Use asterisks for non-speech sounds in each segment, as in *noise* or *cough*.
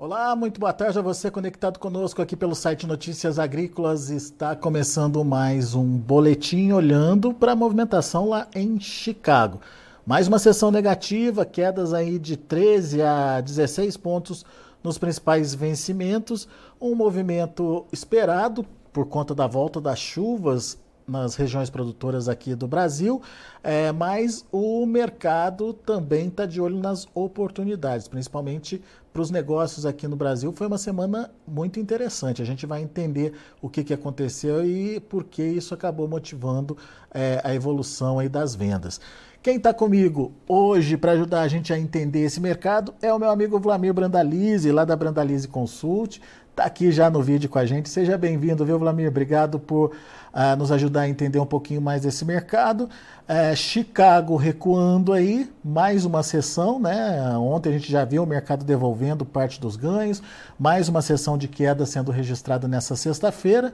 Olá, muito boa tarde a você conectado conosco aqui pelo site Notícias Agrícolas. Está começando mais um boletim olhando para a movimentação lá em Chicago. Mais uma sessão negativa, quedas aí de 13 a 16 pontos nos principais vencimentos, um movimento esperado por conta da volta das chuvas nas regiões produtoras aqui do Brasil, é, mas o mercado também está de olho nas oportunidades, principalmente para os negócios aqui no Brasil. Foi uma semana muito interessante. A gente vai entender o que, que aconteceu e por que isso acabou motivando é, a evolução aí das vendas. Quem está comigo hoje para ajudar a gente a entender esse mercado é o meu amigo Vlamir Brandalize, lá da Brandalize Consult. Está aqui já no vídeo com a gente. Seja bem-vindo, viu, Vlamir? Obrigado por uh, nos ajudar a entender um pouquinho mais desse mercado. Uh, Chicago recuando aí, mais uma sessão, né? Ontem a gente já viu o mercado devolvendo parte dos ganhos, mais uma sessão de queda sendo registrada nessa sexta-feira.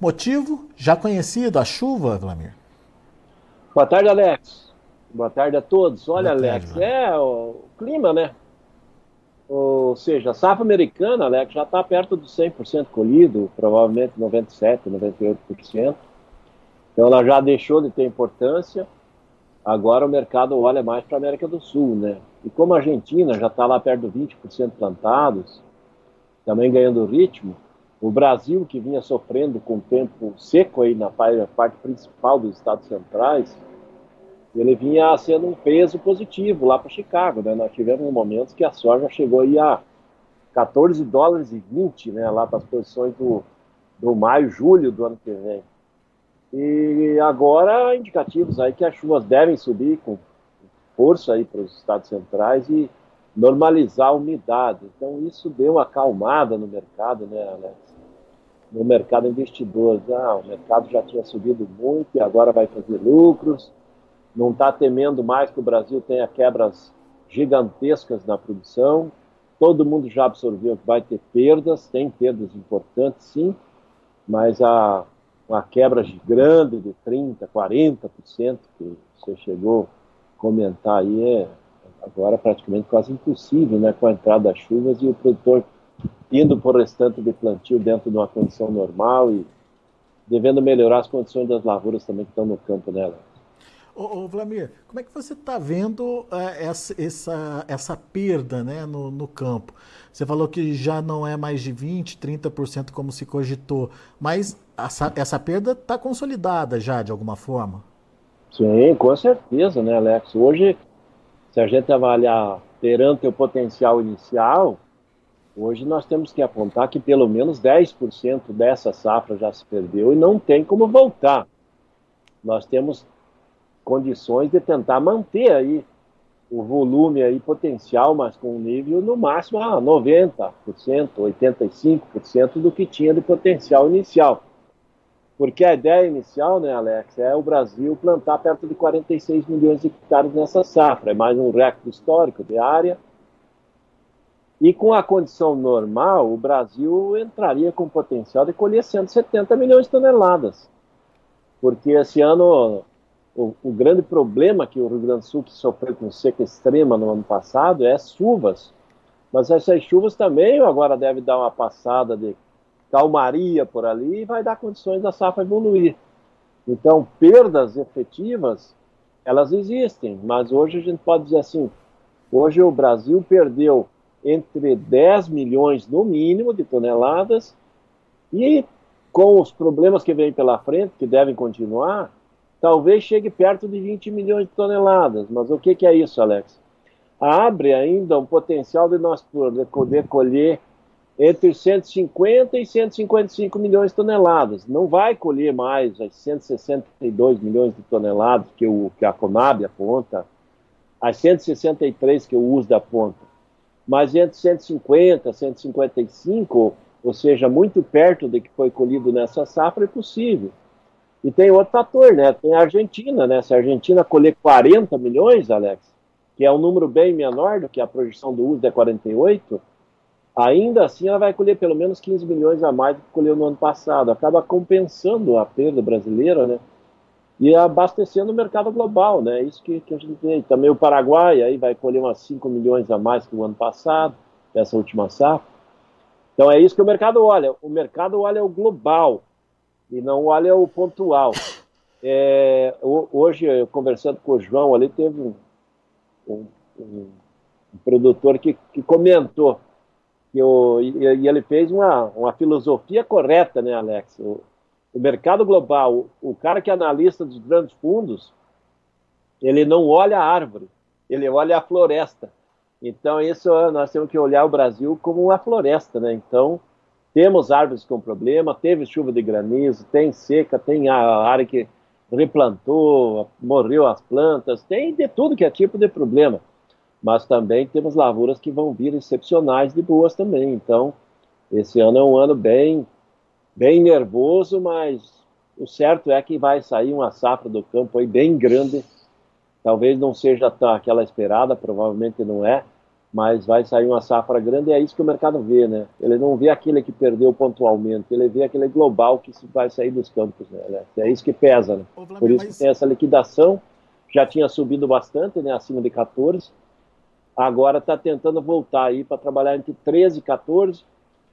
Motivo já conhecido, a chuva, Vlamir. Boa tarde, Alex. Boa tarde a todos. Olha, tarde, Alex, é o clima, né? Ou seja, a safra americana, Alex, já está perto de 100% colhido, provavelmente 97%, 98%. Então ela já deixou de ter importância. Agora o mercado olha mais para a América do Sul, né? E como a Argentina já está lá perto de 20% plantados, também ganhando ritmo, o Brasil, que vinha sofrendo com o tempo seco aí na parte principal dos estados centrais, ele vinha sendo um peso positivo lá para Chicago, né? Nós tivemos momentos que a soja chegou aí a 14 dólares e 20, né? Lá para as posições do, do maio, julho do ano que vem. E agora indicativos aí que as chuvas devem subir com força aí para os estados centrais e normalizar a umidade. Então isso deu uma acalmada no mercado, né, Alex? No mercado investidor. Ah, o mercado já tinha subido muito e agora vai fazer lucros não está temendo mais que o Brasil tenha quebras gigantescas na produção. Todo mundo já absorveu que vai ter perdas, tem perdas importantes, sim, mas a, uma quebra grande de 30%, 40% que você chegou a comentar aí é agora praticamente quase impossível, né, com a entrada das chuvas e o produtor indo por restante de plantio dentro de uma condição normal e devendo melhorar as condições das lavouras também que estão no campo dela. Ô, ô, Vlamir, como é que você está vendo uh, essa, essa, essa perda né, no, no campo? Você falou que já não é mais de 20%, 30% como se cogitou, mas essa, essa perda está consolidada já de alguma forma? Sim, com certeza, né, Alex? Hoje, se a gente avaliar perante o potencial inicial, hoje nós temos que apontar que pelo menos 10% dessa safra já se perdeu e não tem como voltar. Nós temos condições de tentar manter aí o volume aí potencial, mas com um nível no máximo a 90%, 85% do que tinha de potencial inicial. Porque a ideia inicial, né, Alex, é o Brasil plantar perto de 46 milhões de hectares nessa safra, é mais um recorde histórico de área. E com a condição normal, o Brasil entraria com potencial de colher 170 milhões de toneladas. Porque esse ano o, o, grande problema que o Rio Grande do Sul, que sofreu com seca extrema no ano passado, é as chuvas. Mas essas chuvas também agora deve dar uma passada de calmaria por ali e vai dar condições da safra evoluir. Então, perdas efetivas, elas existem, mas hoje a gente pode dizer assim, hoje o Brasil perdeu entre 10 milhões no mínimo de toneladas e com os problemas que vêm pela frente, que devem continuar, talvez chegue perto de 20 milhões de toneladas. Mas o que, que é isso, Alex? Abre ainda um potencial de nós poder colher entre 150 e 155 milhões de toneladas. Não vai colher mais as 162 milhões de toneladas que, o, que a Conab aponta, as 163 que o USDA aponta. Mas entre 150 e 155, ou seja, muito perto do que foi colhido nessa safra, é possível. E tem outro fator, né? Tem a Argentina, né? Se a Argentina colher 40 milhões, Alex, que é um número bem menor do que a projeção do USDA é 48, ainda assim ela vai colher pelo menos 15 milhões a mais do que colheu no ano passado. Acaba compensando a perda brasileira, né? E abastecendo o mercado global, né? É isso que, que a gente vê. Também o Paraguai aí vai colher umas 5 milhões a mais que o ano passado, essa última safra. Então é isso que o mercado olha. O mercado olha o global e não olha o pontual. É, hoje, eu, conversando com o João ali, teve um, um, um produtor que, que comentou que o, e, ele fez uma, uma filosofia correta, né, Alex? O, o mercado global, o, o cara que é analista dos grandes fundos, ele não olha a árvore, ele olha a floresta. Então, isso nós temos que olhar o Brasil como uma floresta, né? Então, temos árvores com problema, teve chuva de granizo, tem seca, tem a área que replantou, morreu as plantas, tem de tudo que é tipo de problema mas também temos lavouras que vão vir excepcionais de boas também. Então, esse ano é um ano bem, bem nervoso, mas o certo é que vai sair uma safra do campo aí bem grande. Talvez não seja aquela esperada, provavelmente não é, mas vai sair uma safra grande e é isso que o mercado vê, né? Ele não vê aquele que perdeu pontualmente, ele vê aquele global que vai sair dos campos, né? É isso que pesa, né? Por isso que tem essa liquidação, já tinha subido bastante, né? Acima de 14, agora está tentando voltar aí para trabalhar entre 13 e 14,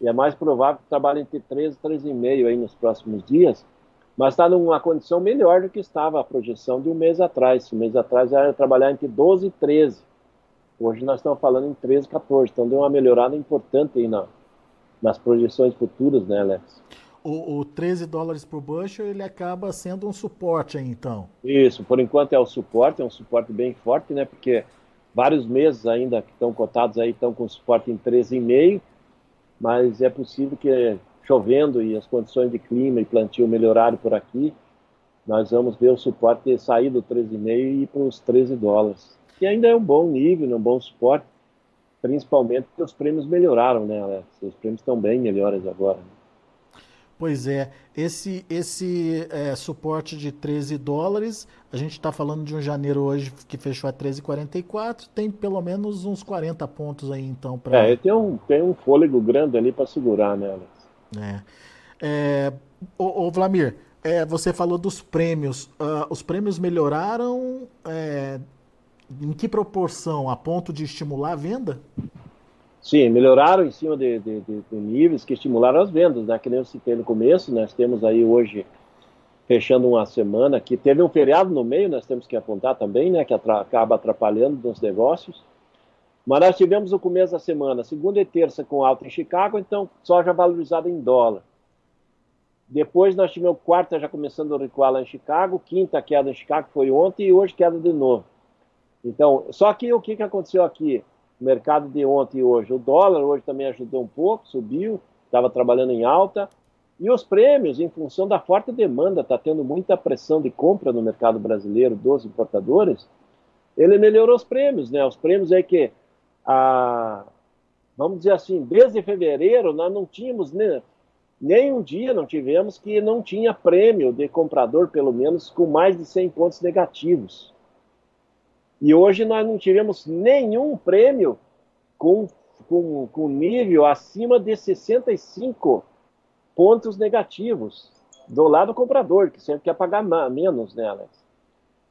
e é mais provável que trabalhe entre 13 e 13,5 aí nos próximos dias, mas está numa condição melhor do que estava a projeção de um mês atrás. Um mês atrás era trabalhar entre 12 e 13. Hoje nós estamos falando em 13 e 14, então deu uma melhorada importante aí na, nas projeções futuras, né, Alex? O, o 13 dólares por bushel, ele acaba sendo um suporte aí, então? Isso, por enquanto é o suporte, é um suporte bem forte, né, porque vários meses ainda que estão cotados aí estão com suporte em 13,5, mas é possível que chovendo e as condições de clima e plantio melhorarem por aqui, nós vamos ver o suporte sair do 13,5 e ir para os 13 dólares. Que ainda é um bom nível, um bom suporte, principalmente porque os prêmios melhoraram, né, Alex? Os prêmios estão bem melhores agora. Pois é, esse, esse é, suporte de 13 dólares, a gente está falando de um janeiro hoje que fechou a 13,44, tem pelo menos uns 40 pontos aí então para. É, tem um, tem um fôlego grande ali para segurar, né, Alex? É. é ô, ô Vlamir, é, você falou dos prêmios. Uh, os prêmios melhoraram é, em que proporção? A ponto de estimular a venda? Sim, melhoraram em cima de, de, de, de, níveis que estimularam as vendas, né? Que nem eu citei no começo, nós temos aí hoje, fechando uma semana, que teve um feriado no meio, nós temos que apontar também, né? Que atra acaba atrapalhando nos negócios. Mas nós tivemos o começo da semana, segunda e terça com alta em Chicago, então soja valorizada em dólar. Depois nós tivemos quarta já começando a recuar lá em Chicago, quinta queda em Chicago foi ontem e hoje queda de novo. Então, só que o que, que aconteceu aqui? o mercado de ontem e hoje. O dólar hoje também ajudou um pouco, subiu, estava trabalhando em alta. E os prêmios, em função da forte demanda, está tendo muita pressão de compra no mercado brasileiro dos importadores, ele melhorou os prêmios, né? Os prêmios é que, a, vamos dizer assim, desde fevereiro nós não tínhamos nem, nem um dia, não tivemos que não tinha prêmio de comprador, pelo menos, com mais de 100 pontos negativos. E hoje nós não tivemos nenhum prêmio com, com, com nível acima de 65 pontos negativos do lado comprador, que sempre quer pagar menos, né, Alex?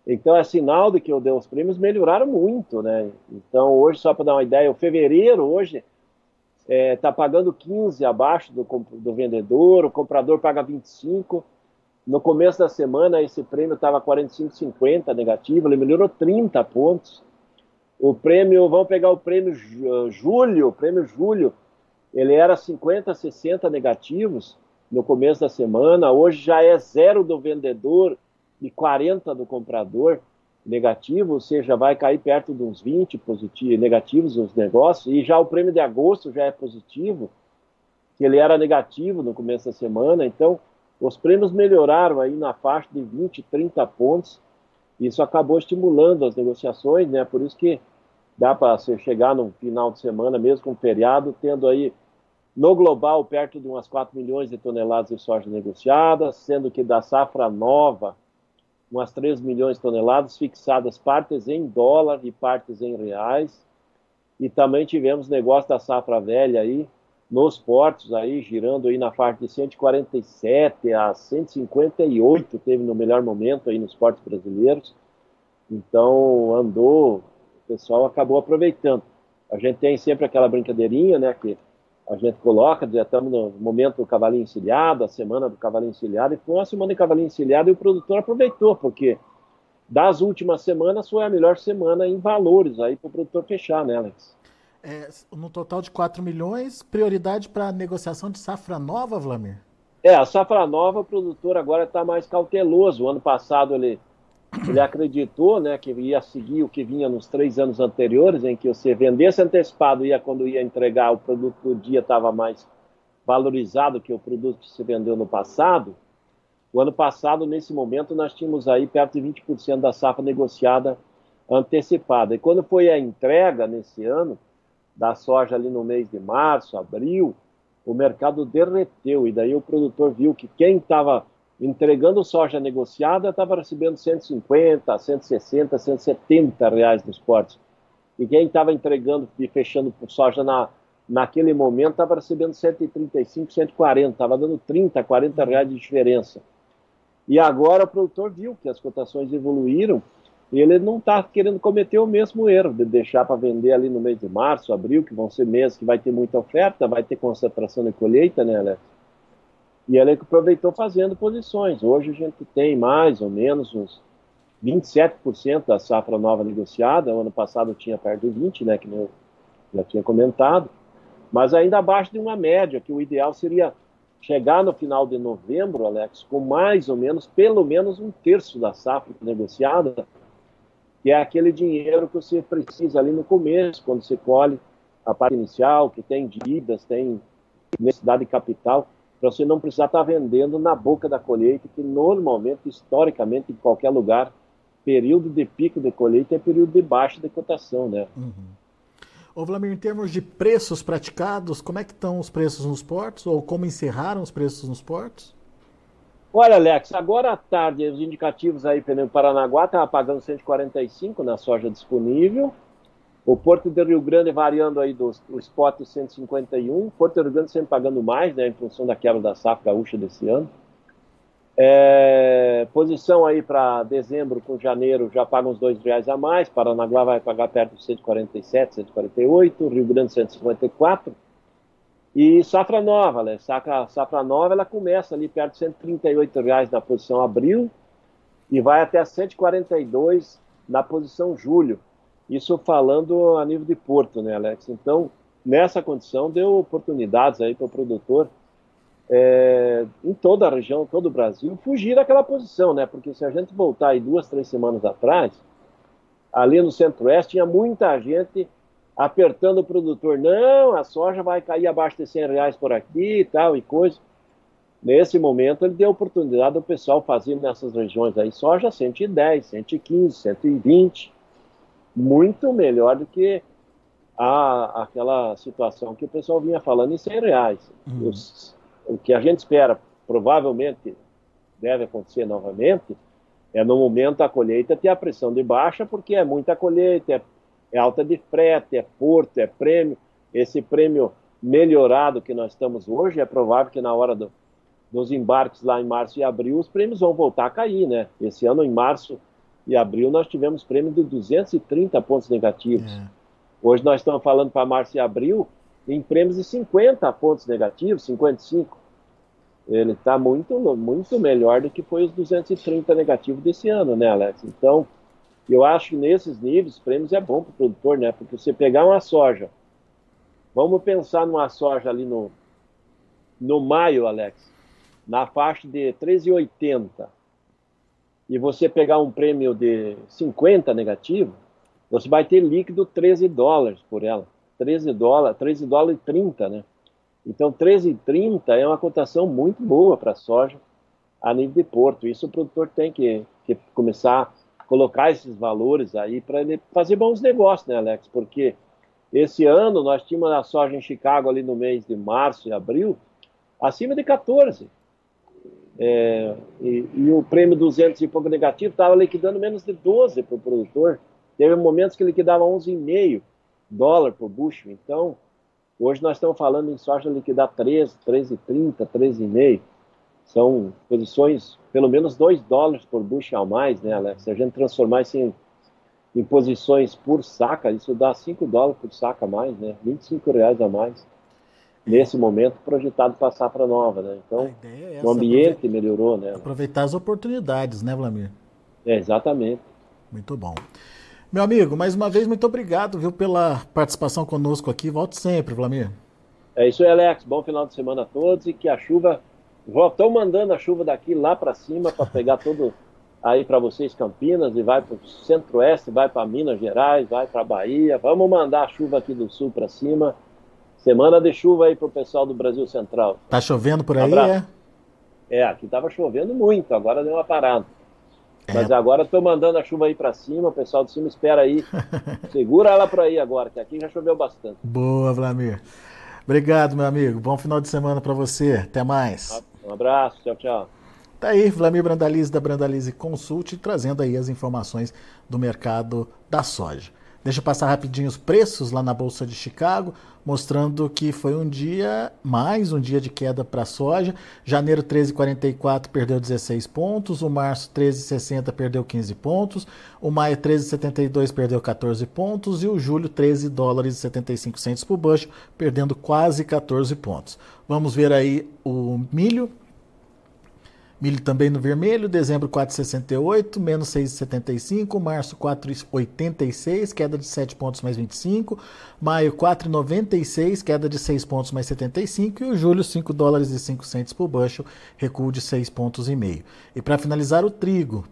Então é sinal de que os prêmios melhoraram muito, né? Então hoje, só para dar uma ideia, o fevereiro hoje está é, tá pagando 15 abaixo do, do vendedor, o comprador paga 25. No começo da semana, esse prêmio estava 45,50 negativo, ele melhorou 30 pontos. O prêmio, vamos pegar o prêmio julho, o prêmio julho, ele era 50, 60 negativos no começo da semana, hoje já é zero do vendedor e 40 do comprador negativo, ou seja, vai cair perto de uns 20 positivos, negativos os negócios, e já o prêmio de agosto já é positivo, que ele era negativo no começo da semana, então os prêmios melhoraram aí na faixa de 20, 30 pontos, isso acabou estimulando as negociações, né? Por isso que dá para você chegar no final de semana, mesmo com feriado, tendo aí no global perto de umas 4 milhões de toneladas de soja negociadas, sendo que da safra nova, umas 3 milhões de toneladas fixadas, partes em dólar e partes em reais. E também tivemos negócio da safra velha aí, nos portos aí, girando aí na faixa de 147 a 158, teve no melhor momento aí nos portos brasileiros. Então, andou, o pessoal acabou aproveitando. A gente tem sempre aquela brincadeirinha, né, que a gente coloca, já estamos no momento do cavalinho encilhado, a semana do cavalinho encilhado, e foi uma semana de cavalinho encilhado e o produtor aproveitou, porque das últimas semanas foi a melhor semana em valores aí para o produtor fechar, né, Alex? É, no total de 4 milhões, prioridade para negociação de safra nova, Vlamir? É, a safra nova, o produtor agora está mais cauteloso. O ano passado ele ele acreditou né, que ia seguir o que vinha nos três anos anteriores, em que você vendesse antecipado, ia quando ia entregar o produto do dia estava mais valorizado que o produto que se vendeu no passado. O ano passado, nesse momento, nós tínhamos aí perto de 20% da safra negociada antecipada. E quando foi a entrega nesse ano, da soja ali no mês de março, abril, o mercado derreteu. E daí o produtor viu que quem estava entregando soja negociada, estava recebendo 150, 160, 170 reais nos portos. E quem estava entregando e fechando soja na, naquele momento estava recebendo 135, 140, estava dando 30, 40 reais de diferença. E agora o produtor viu que as cotações evoluíram ele não está querendo cometer o mesmo erro de deixar para vender ali no mês de março, abril, que vão ser meses que vai ter muita oferta, vai ter concentração de colheita, né, Alex? E ela aproveitou fazendo posições. Hoje a gente tem mais ou menos uns 27% da safra nova negociada. O ano passado tinha perto de 20%, né, que eu já tinha comentado. Mas ainda abaixo de uma média, que o ideal seria chegar no final de novembro, Alex, com mais ou menos, pelo menos um terço da safra negociada, que é aquele dinheiro que você precisa ali no começo, quando você colhe a parte inicial, que tem dívidas, tem necessidade de capital para você não precisar estar tá vendendo na boca da colheita, que normalmente, historicamente, em qualquer lugar, período de pico de colheita é período de baixa de cotação, né? Uhum. Ô Vladimir, em termos de preços praticados, como é que estão os preços nos portos? Ou como encerraram os preços nos portos? Olha, Alex, agora à tarde, os indicativos aí, pelo Paranaguá estava pagando 145 na soja disponível, o Porto de Rio Grande variando aí do, do spot 151, Porto de Rio Grande sempre pagando mais, né, em função da quebra da safra gaúcha desse ano. É, posição aí para dezembro com janeiro já paga uns dois reais a mais, Paranaguá vai pagar perto de 147, 148, Rio Grande 154. E safra nova, né? Safra, safra nova ela começa ali perto de 138 reais na posição abril e vai até 142 na posição julho. Isso falando a nível de porto, né, Alex? Então, nessa condição, deu oportunidades aí para o produtor é, em toda a região, todo o Brasil, fugir daquela posição, né? Porque se a gente voltar aí duas, três semanas atrás, ali no Centro-Oeste, tinha muita gente apertando o produtor. Não, a soja vai cair abaixo de 100 reais por aqui e tal e coisa. Nesse momento, ele deu oportunidade ao pessoal fazer nessas regiões aí soja 110, 115, 120 muito melhor do que a, aquela situação que o pessoal vinha falando em 100 reais. Uhum. Os, o que a gente espera, provavelmente deve acontecer novamente, é no momento a colheita ter a pressão de baixa, porque é muita colheita, é, é alta de frete, é porto, é prêmio. Esse prêmio melhorado que nós estamos hoje, é provável que na hora do, dos embarques lá em março e abril, os prêmios vão voltar a cair, né? Esse ano, em março, e abril nós tivemos prêmio de 230 pontos negativos. É. Hoje nós estamos falando para março e abril em prêmios de 50 pontos negativos, 55. Ele está muito, muito melhor do que foi os 230 negativos desse ano, né, Alex? Então, eu acho que nesses níveis, prêmios é bom para o produtor, né? Porque você pegar uma soja, vamos pensar numa soja ali no, no maio, Alex, na faixa de 13,80, e você pegar um prêmio de 50 negativo, você vai ter líquido 13 dólares por ela. 13 dólares, 13 dólares e 30, né? Então 13,30 é uma cotação muito boa para soja a nível de porto. Isso o produtor tem que, que começar colocar esses valores aí para ele fazer bons negócios, né, Alex? Porque esse ano nós tínhamos a soja em Chicago ali no mês de março e abril acima de 14. É, e, e, o prêmio 200 e pouco negativo estava liquidando menos de 12 para o produtor. Teve momentos que liquidava 11,5 dólar por bushel. Então, hoje nós estamos falando em soja liquidar 13, 13,30, 13,5. São posições, pelo menos 2 dólares por bushel a mais, né, Alex? Se a gente transformar isso em, em posições por saca, isso dá 5 dólares por saca a mais, né? 25 reais a mais nesse momento projetado para a safra nova, né? Então, é essa, o ambiente melhorou, né? Aproveitar as oportunidades, né, Vladimir? É, exatamente. Muito bom. Meu amigo, mais uma vez, muito obrigado, viu, pela participação conosco aqui. Volte sempre, Vladimir. É isso aí, Alex. Bom final de semana a todos e que a chuva. Estão mandando a chuva daqui lá para cima para pegar todo aí para vocês Campinas e vai para o centro-oeste, vai para Minas Gerais, vai para Bahia. Vamos mandar a chuva aqui do sul para cima Semana de chuva aí pro pessoal do Brasil Central. Tá chovendo por aí, é? É, aqui tava chovendo muito, agora deu uma parada. É. Mas agora estou mandando a chuva aí para cima, o pessoal de cima espera aí. *laughs* Segura ela para aí agora, que aqui já choveu bastante. Boa, Vladimir. Obrigado, meu amigo. Bom final de semana para você. Até mais. Um abraço, tchau, tchau. Tá aí, Vladimir Brandalize da Brandalize Consult, trazendo aí as informações do mercado da soja. Deixa eu passar rapidinho os preços lá na Bolsa de Chicago, mostrando que foi um dia, mais um dia de queda para a soja. Janeiro 13,44 perdeu 16 pontos, o março 13,60 perdeu 15 pontos, o maio 13,72 perdeu 14 pontos e o julho 13 dólares e 75 centos por bushel, perdendo quase 14 pontos. Vamos ver aí o milho, Milho também no vermelho, dezembro 4,68, menos 6,75, março 4,86, queda de 7 pontos mais 25, maio 4,96, queda de 6 pontos mais 75 e o julho 5 dólares e 5 centos por bushel, recuo de 6 pontos e meio. E para finalizar o trigo,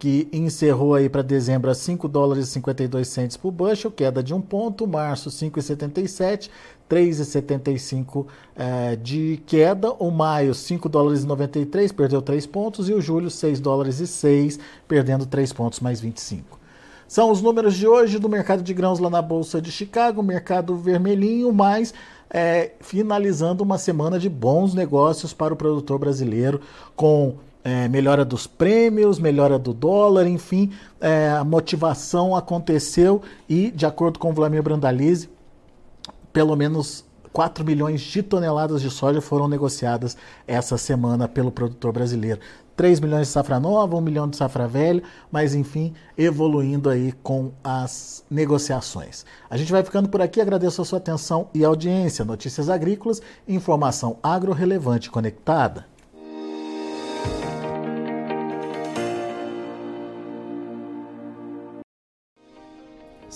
que encerrou aí para dezembro a 5 dólares e 52 centos por bushel, queda de 1 ponto, março 5,77, 3,75 é, de queda, o maio 5 dólares e 93, perdeu 3 pontos, e o julho 6 dólares e 6, perdendo 3 pontos mais 25. São os números de hoje do mercado de grãos lá na Bolsa de Chicago, mercado vermelhinho, mas é, finalizando uma semana de bons negócios para o produtor brasileiro, com é, melhora dos prêmios, melhora do dólar, enfim, é, a motivação aconteceu e, de acordo com o Vladimir Brandalize, pelo menos 4 milhões de toneladas de soja foram negociadas essa semana pelo produtor brasileiro. 3 milhões de safra nova, 1 milhão de safra velha, mas enfim, evoluindo aí com as negociações. A gente vai ficando por aqui, agradeço a sua atenção e audiência. Notícias agrícolas, informação agro relevante conectada.